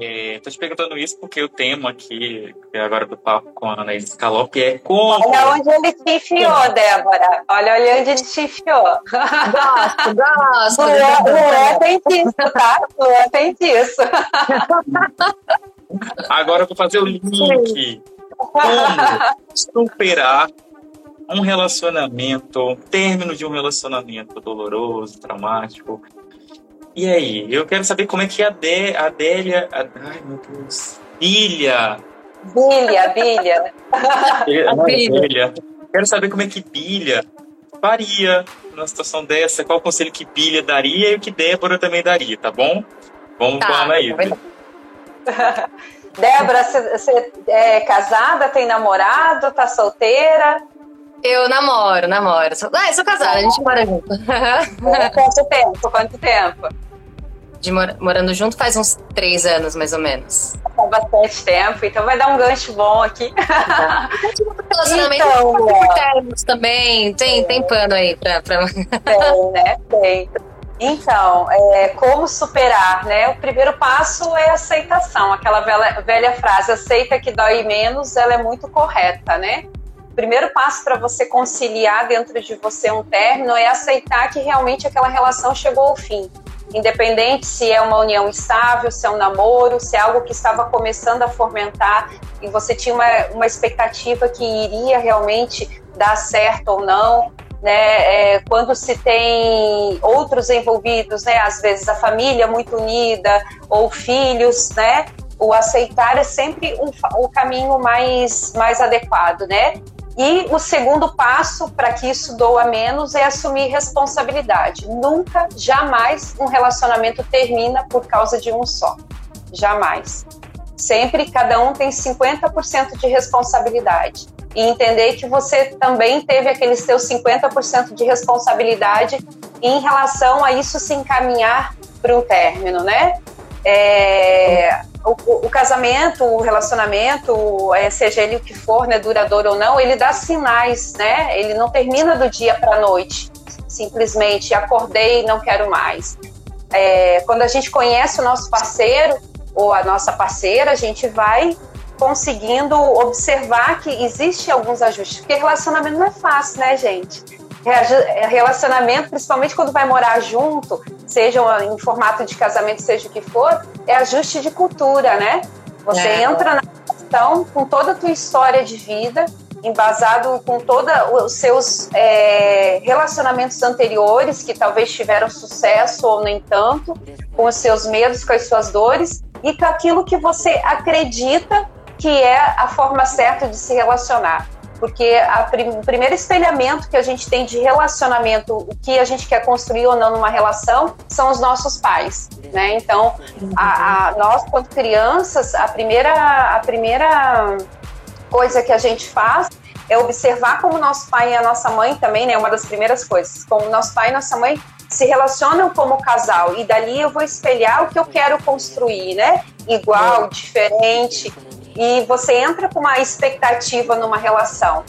é, tô te perguntando isso porque o tema aqui, agora do papo com a Anaís Scalop, é como. Olha onde ele te enfiou, Débora. Olha, olha onde ele te enfiou. Gosto, gosto. Luan tem disso, tá? Luan tem disso. Agora eu vou fazer o link. Como superar um relacionamento, término de um relacionamento doloroso, traumático, e aí, eu quero saber como é que a, Dé, a Adélia. A, ai, meu Deus. Bilha. Bilha, Bilha. Bilha. Quero saber como é que Bilha faria numa situação dessa, qual o conselho que Bilha daria e o que Débora também daria, tá bom? Vamos tá, com a Anaísa. Débora, você é casada, tem namorado, tá solteira? Eu namoro, namoro. Ah, eu sou casada, a gente mora junto. Quanto tempo? Quanto tempo? De mor morando junto faz uns três anos, mais ou menos. Faz bastante tempo, então vai dar um gancho bom aqui. Tá. Relacionamento então, termos também. Tem, tem pano aí pra, pra... Tem, né? Tem. Então, é, como superar, né? O primeiro passo é aceitação. Aquela velha, velha frase, aceita que dói menos, ela é muito correta, né? O primeiro passo para você conciliar dentro de você um término é aceitar que realmente aquela relação chegou ao fim. Independente se é uma união estável, se é um namoro, se é algo que estava começando a fomentar e você tinha uma, uma expectativa que iria realmente dar certo ou não, né? É, quando se tem outros envolvidos, né? Às vezes a família muito unida ou filhos, né? O aceitar é sempre o, o caminho mais, mais adequado, né? E o segundo passo para que isso doa menos é assumir responsabilidade. Nunca, jamais um relacionamento termina por causa de um só. Jamais. Sempre cada um tem 50% de responsabilidade. E entender que você também teve aquele seu 50% de responsabilidade em relação a isso se encaminhar para um término, né? É, o, o, casamento, o relacionamento, é, seja ele o que for, né, duradouro ou não, ele dá sinais, né? Ele não termina do dia para a noite, simplesmente acordei não quero mais. É, quando a gente conhece o nosso parceiro ou a nossa parceira, a gente vai conseguindo observar que existe alguns ajustes, porque relacionamento não é fácil, né, gente? Relacionamento, principalmente quando vai morar junto, seja em formato de casamento, seja o que for, é ajuste de cultura, né? Você é. entra na questão com toda a tua história de vida, embasado com todos os seus é, relacionamentos anteriores, que talvez tiveram sucesso ou nem tanto, com os seus medos, com as suas dores, e com aquilo que você acredita que é a forma certa de se relacionar porque o primeiro espelhamento que a gente tem de relacionamento, o que a gente quer construir ou não numa relação, são os nossos pais, né? Então, a, a, nós, quando crianças, a primeira, a primeira coisa que a gente faz é observar como nosso pai e a nossa mãe também, né? Uma das primeiras coisas, como nosso pai e nossa mãe se relacionam como casal e dali eu vou espelhar o que eu quero construir, né? Igual, diferente, e você entra com uma expectativa numa relação.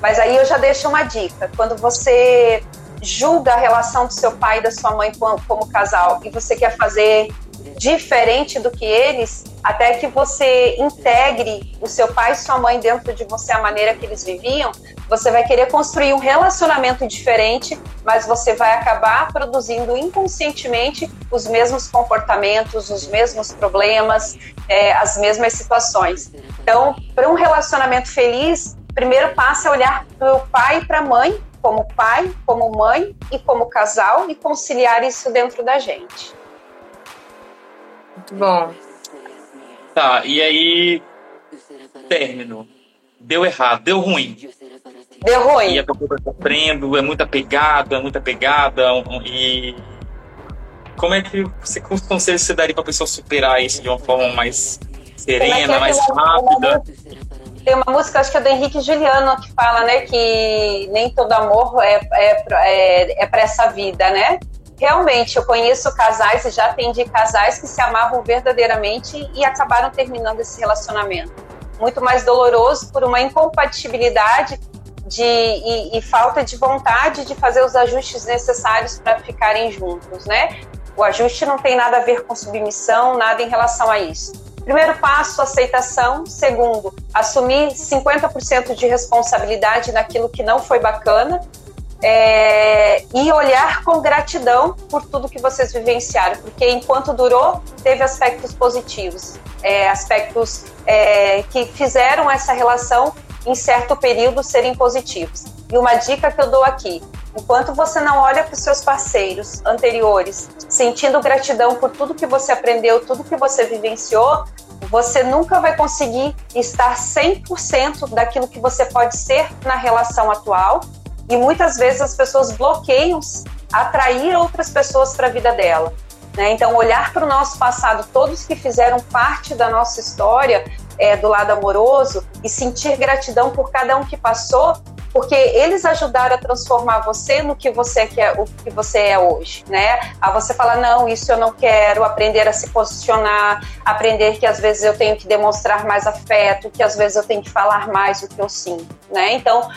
Mas aí eu já deixo uma dica: quando você julga a relação do seu pai e da sua mãe como, como casal e você quer fazer diferente do que eles, até que você integre o seu pai e sua mãe dentro de você, a maneira que eles viviam, você vai querer construir um relacionamento diferente, mas você vai acabar produzindo inconscientemente os mesmos comportamentos, os mesmos problemas, é, as mesmas situações. Então, para um relacionamento feliz, primeiro passo é olhar para o pai e para a mãe, como pai, como mãe e como casal, e conciliar isso dentro da gente. Muito bom. Tá, e aí, término. Deu errado, deu ruim. Deu ruim. E a pessoa tá sofrendo, é muita pegada, muita pegada. E como é que você, que conselhos você daria para a pessoa superar isso de uma forma mais serena, é mais rápida? Tem uma música, acho que é do Henrique Juliano, que fala, né, que nem todo amor é, é, é, é para essa vida, né? Realmente, eu conheço casais e já atendi casais que se amavam verdadeiramente e acabaram terminando esse relacionamento. Muito mais doloroso por uma incompatibilidade de, e, e falta de vontade de fazer os ajustes necessários para ficarem juntos, né? O ajuste não tem nada a ver com submissão, nada em relação a isso. Primeiro passo, aceitação. Segundo, assumir 50% de responsabilidade naquilo que não foi bacana. É, e olhar com gratidão por tudo que vocês vivenciaram, porque enquanto durou, teve aspectos positivos, é, aspectos é, que fizeram essa relação em certo período serem positivos. E uma dica que eu dou aqui: enquanto você não olha para os seus parceiros anteriores, sentindo gratidão por tudo que você aprendeu, tudo que você vivenciou, você nunca vai conseguir estar 100% daquilo que você pode ser na relação atual. E muitas vezes as pessoas bloqueiam atrair outras pessoas para a vida dela. Né? Então, olhar para o nosso passado, todos que fizeram parte da nossa história é, do lado amoroso e sentir gratidão por cada um que passou, porque eles ajudaram a transformar você no que você quer, o que você é hoje, né? A você falar não, isso eu não quero, aprender a se posicionar, aprender que às vezes eu tenho que demonstrar mais afeto, que às vezes eu tenho que falar mais o que eu sinto, né? Então,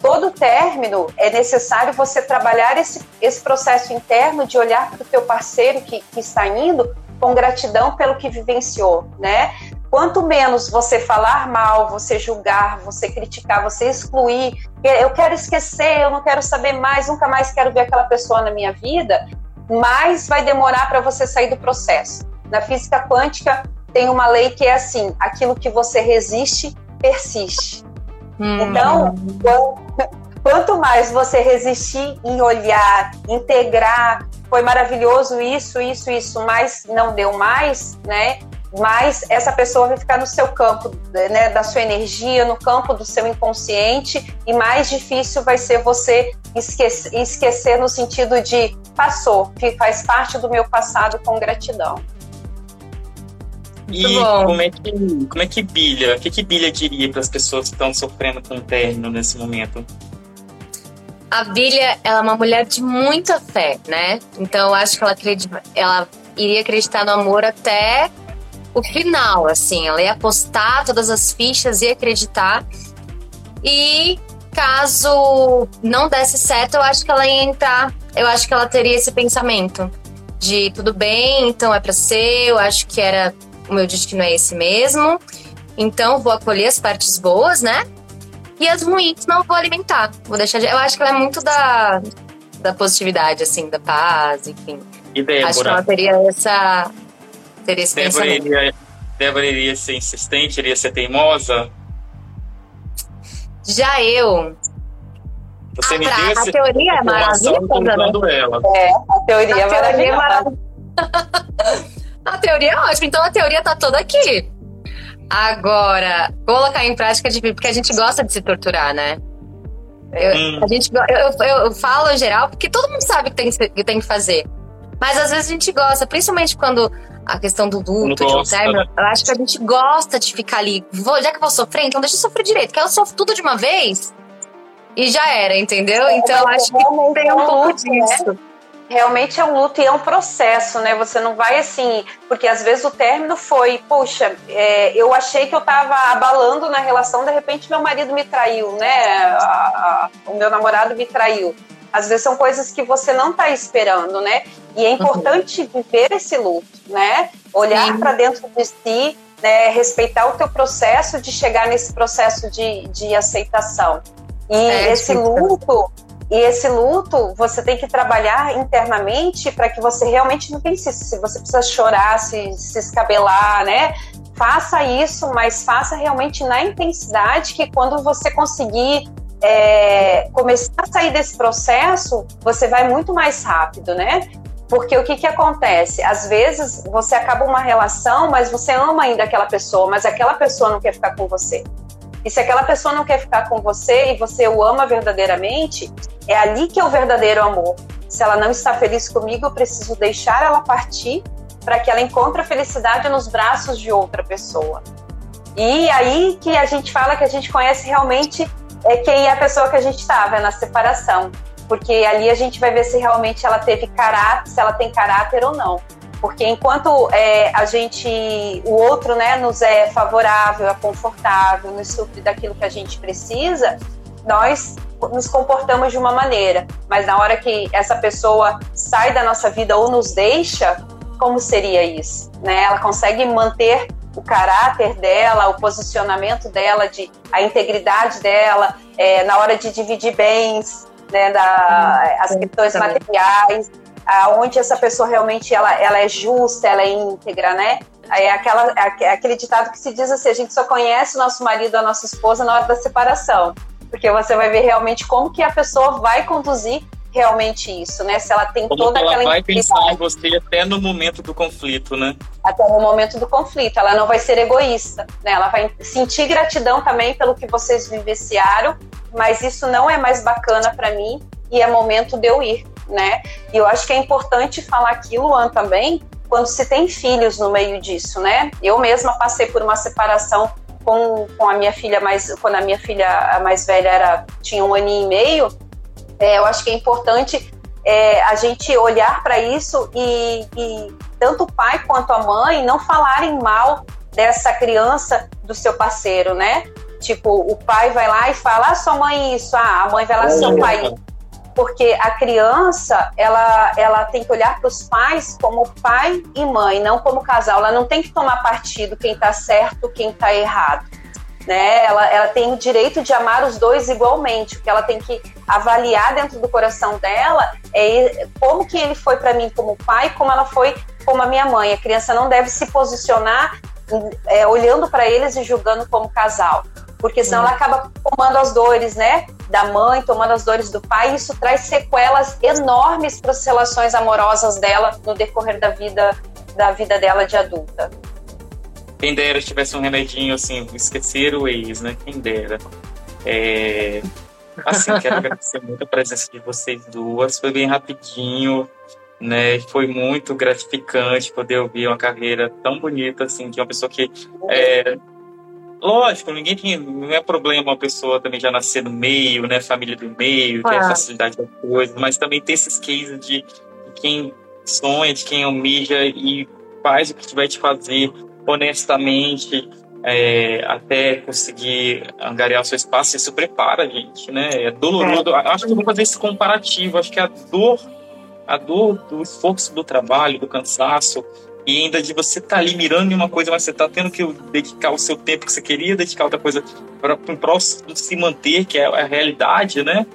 todo término é necessário você trabalhar esse, esse processo interno de olhar para o teu parceiro que, que está indo com gratidão pelo que vivenciou, né? Quanto menos você falar mal, você julgar, você criticar, você excluir, eu quero esquecer, eu não quero saber mais, nunca mais quero ver aquela pessoa na minha vida, mais vai demorar para você sair do processo. Na física quântica tem uma lei que é assim: aquilo que você resiste persiste. Hum. Então, quanto mais você resistir em olhar, integrar, foi maravilhoso isso, isso, isso, mas não deu mais, né? Mas essa pessoa vai ficar no seu campo, né, da sua energia, no campo do seu inconsciente, e mais difícil vai ser você esquecer, esquecer no sentido de passou, que faz parte do meu passado com gratidão. E como é que como é que Bilha, o que que Bilha diria para as pessoas que estão sofrendo com o término nesse momento? A Bilha, ela é uma mulher de muita fé, né? Então eu acho que ela acredita, ela iria acreditar no amor até o final, assim. Ela ia apostar todas as fichas, ia acreditar. E caso não desse certo, eu acho que ela ia entrar. Eu acho que ela teria esse pensamento de tudo bem, então é para ser, eu acho que era o meu destino é esse mesmo. Então vou acolher as partes boas, né? E as ruins não vou alimentar. Vou deixar de... Eu acho que ela é muito da, da positividade, assim, da paz, enfim. E Débora? Acho que ela teria essa, teria esse Débora iria, Débora iria ser insistente, iria ser teimosa? Já eu. Você a, me deu essa a teoria é maravilhosa. Ela. É, a teoria, a é, teoria é maravilhosa. a teoria é ótima, então a teoria tá toda aqui. Agora, colocar em prática, porque a gente gosta de se torturar, né? Eu, hum. a gente, eu, eu, eu, falo em geral porque todo mundo sabe que tem, que tem que fazer. Mas às vezes a gente gosta, principalmente quando a questão do luto, de um término, eu acho que a gente gosta de ficar ali. Vou, já que eu vou sofrer, então deixa eu sofrer direito, que eu sofro tudo de uma vez e já era, entendeu? É, então eu acho que tem um pouco né? disso. Realmente é um luto e é um processo, né? Você não vai assim, porque às vezes o término foi, poxa, é, eu achei que eu estava abalando na relação, de repente meu marido me traiu, né? A, a, o meu namorado me traiu. Às vezes são coisas que você não está esperando, né? E é importante uhum. viver esse luto, né? Olhar para dentro de si, né? respeitar o teu processo de chegar nesse processo de, de aceitação. E é, esse luto, e esse luto você tem que trabalhar internamente para que você realmente não pense se você precisa chorar, se, se escabelar, né? Faça isso, mas faça realmente na intensidade que quando você conseguir é, começar a sair desse processo, você vai muito mais rápido, né? Porque o que, que acontece? Às vezes você acaba uma relação, mas você ama ainda aquela pessoa, mas aquela pessoa não quer ficar com você. E se aquela pessoa não quer ficar com você e você o ama verdadeiramente, é ali que é o verdadeiro amor. Se ela não está feliz comigo, eu preciso deixar ela partir para que ela encontre a felicidade nos braços de outra pessoa. E aí que a gente fala que a gente conhece realmente é quem é a pessoa que a gente estava, é na separação. Porque ali a gente vai ver se realmente ela teve caráter, se ela tem caráter ou não. Porque enquanto é, a gente, o outro, né, nos é favorável, é confortável, nos supre daquilo que a gente precisa, nós nos comportamos de uma maneira, mas na hora que essa pessoa sai da nossa vida ou nos deixa, como seria isso? Né? Ela consegue manter o caráter dela, o posicionamento dela, de, a integridade dela, é, na hora de dividir bens, né, da, as questões materiais, aonde essa pessoa realmente ela, ela é justa, ela é íntegra, né? É, aquela, é aquele ditado que se diz assim, a gente só conhece o nosso marido, a nossa esposa na hora da separação, porque você vai ver realmente como que a pessoa vai conduzir realmente isso, né? Se ela tem Como toda ela aquela vai pensar em você até no momento do conflito, né? Até no momento do conflito, ela não vai ser egoísta, né? Ela vai sentir gratidão também pelo que vocês vivenciaram, mas isso não é mais bacana para mim e é momento de eu ir, né? E eu acho que é importante falar aqui, Luan, também, quando se tem filhos no meio disso, né? Eu mesma passei por uma separação com, com a minha filha mais, quando a minha filha a mais velha era tinha um aninho e meio, é, eu acho que é importante é, a gente olhar para isso e, e tanto o pai quanto a mãe não falarem mal dessa criança do seu parceiro, né? Tipo, o pai vai lá e fala, ah, sua mãe isso, ah, a mãe vai lá, seu pai porque a criança ela, ela tem que olhar para os pais como pai e mãe, não como casal. Ela não tem que tomar partido quem está certo, quem está errado. Né? Ela, ela tem o direito de amar os dois igualmente. O que ela tem que avaliar dentro do coração dela é como que ele foi para mim como pai, como ela foi como a minha mãe. A criança não deve se posicionar é, olhando para eles e julgando como casal, porque senão ela acaba tomando as dores, né, da mãe, tomando as dores do pai, e isso traz sequelas enormes para as relações amorosas dela no decorrer da vida da vida dela de adulta. Quem dera tivesse um remedinho assim, esquecer o ex, né? Quem dera. É... Assim, quero agradecer muito a presença de vocês duas. Foi bem rapidinho, né? Foi muito gratificante poder ouvir uma carreira tão bonita, assim, de uma pessoa que. É... Lógico, ninguém tem. Não é problema uma pessoa também já nascer no meio, né? Família do meio, ter a facilidade da coisa, mas também ter esses cases de quem sonha, de quem almeja e faz o que tiver de fazer honestamente é, até conseguir angariar o seu espaço, isso prepara a gente, né? É doloroso. É. Acho que eu vou fazer esse comparativo. Acho que a dor, a dor do esforço do trabalho, do cansaço, e ainda de você estar tá ali mirando em uma coisa, mas você está tendo que dedicar o seu tempo que você queria dedicar outra coisa para se manter, que é a realidade, né?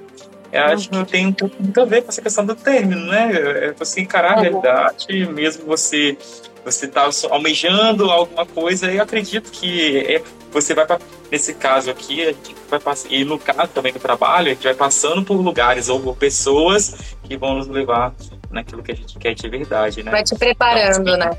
Eu acho uhum. que tem um pouco muito a ver com essa questão do término, né? É você encarar a uhum. realidade, mesmo você você está almejando alguma coisa, e eu acredito que é, você vai para nesse caso aqui, a gente vai passar, e no caso também do trabalho, a gente vai passando por lugares ou por pessoas que vão nos levar naquilo que a gente quer de verdade, né? Vai te preparando, então, assim, né?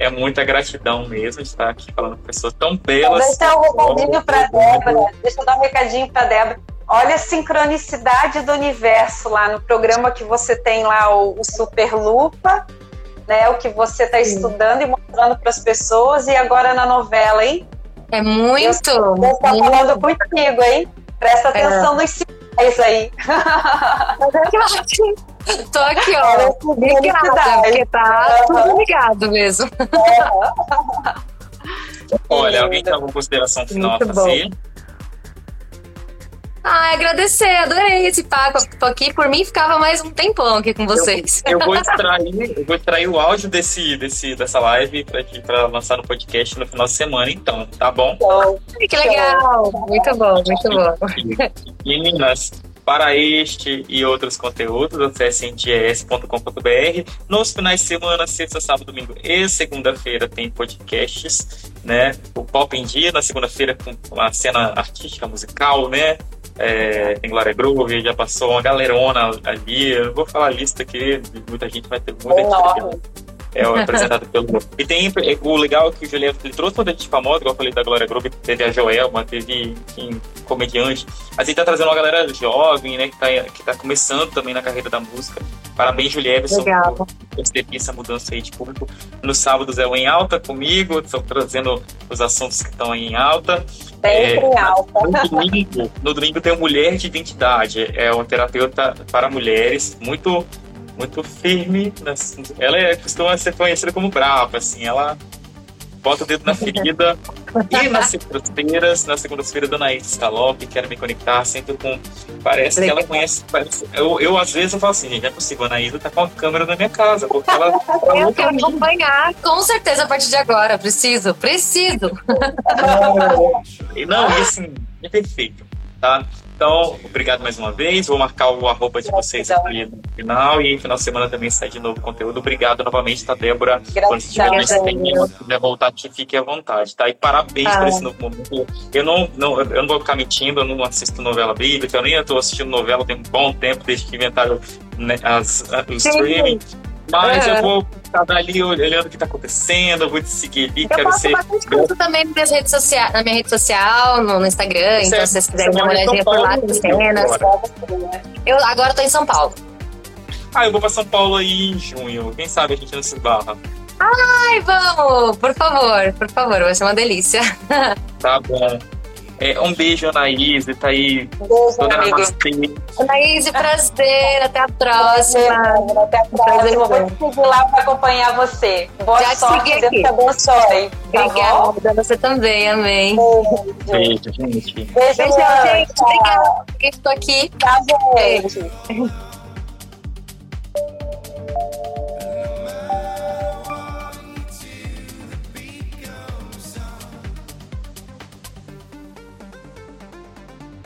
É muita gratidão mesmo de estar aqui falando com pessoas tão belas. Deixa eu dar um recadinho para Débora. Deixa eu dar um recadinho para Débora. Olha a sincronicidade do universo lá no programa que você tem lá, o, o Super Lupa né? O que você está estudando e mostrando para as pessoas e agora na novela, hein? É muito. Eu, eu falando contigo, hein? Presta é. atenção é. nos sinais aí. Tô aqui, ó. Ligada, porque tá tudo ligado mesmo. Olha, alguém tem alguma consideração final a fazer? Ah, agradecer, adorei esse papo aqui. Por mim, ficava mais um tempão aqui com vocês. Eu, eu vou extrair, eu vou extrair o áudio desse, desse, dessa live para lançar no podcast no final de semana, então, tá bom? bom. Que legal! Muito bom, muito bom. Meninas, para este e outros conteúdos, acesse nds.com.br. Nos finais de semana, sexta, sábado, domingo e segunda-feira tem podcasts, né? O Pop em Dia, na segunda-feira com a cena artística, musical, né? É, tem Glória Groove, já passou uma galerona ali. Eu vou falar a lista aqui, muita gente vai ter muita gente. É apresentado pelo. E tem o legal é que o Juliano ele trouxe toda gente famosa, igual eu falei da Glória Groove, teve a Joelma, teve enfim, comediante. Mas ele tá trazendo uma galera jovem, né, que tá, que tá começando também na carreira da música. Parabéns, Julieverson, por perceber essa mudança aí de público. No sábado é o Em Alta comigo, estou trazendo os assuntos que estão em alta. Sempre é, em alta. No domingo, no domingo tem o Mulher de Identidade, é uma terapeuta para mulheres, muito muito firme. Ela é, costuma ser conhecida como brava, assim, ela bota o dedo na ferida. e nas segundas-feiras, nas segundas-feiras, Dona Isis Scalop, quero me conectar sempre com. Parece Legal. que ela conhece. Parece, eu, eu, às vezes, eu falo assim, gente, não é possível, a Anaísa tá com a câmera na minha casa, porque ela. ela eu quero acompanhar, com certeza, a partir de agora. Preciso, preciso. Não e assim, é perfeito, tá? Então, obrigado mais uma vez. Vou marcar o arroba de vocês aqui no final. E no final de semana também sai de novo conteúdo. Obrigado novamente, tá, Débora? Quando estiver mais tempo, quiser voltar aqui, fique à vontade, tá? E parabéns ah. por esse novo momento. Eu não, não, eu não vou ficar mentindo, eu não assisto novela bíblica, eu nem estou assistindo novela tem um bom tempo, desde que inventaram né, as, o streaming. Mas é. eu vou estar ali olhando o que está acontecendo, eu vou te seguir ali, eu quero ser. Eu também nas redes sociais, na minha rede social, no, no Instagram, então, certo. então se vocês quiserem dar uma olhadinha por lá, tem cenas. Eu agora estou em São Paulo. Ah, eu vou para São Paulo aí em junho. Quem sabe a gente não se esbarra. Ai, vamos! Por favor, por favor, vai ser uma delícia. Tá bom. É, um beijo, Anaís, tá aí. Beijo, toda amigo. Anaís, prazer. Até a próxima. Até a próxima. Vou te seguir lá para acompanhar você. Boa Já sorte, te abençoe. Tá Obrigada, você também, amém. Beijo, gente. Beijo, Beijo gente. Obrigada estou aqui. Tá, gente.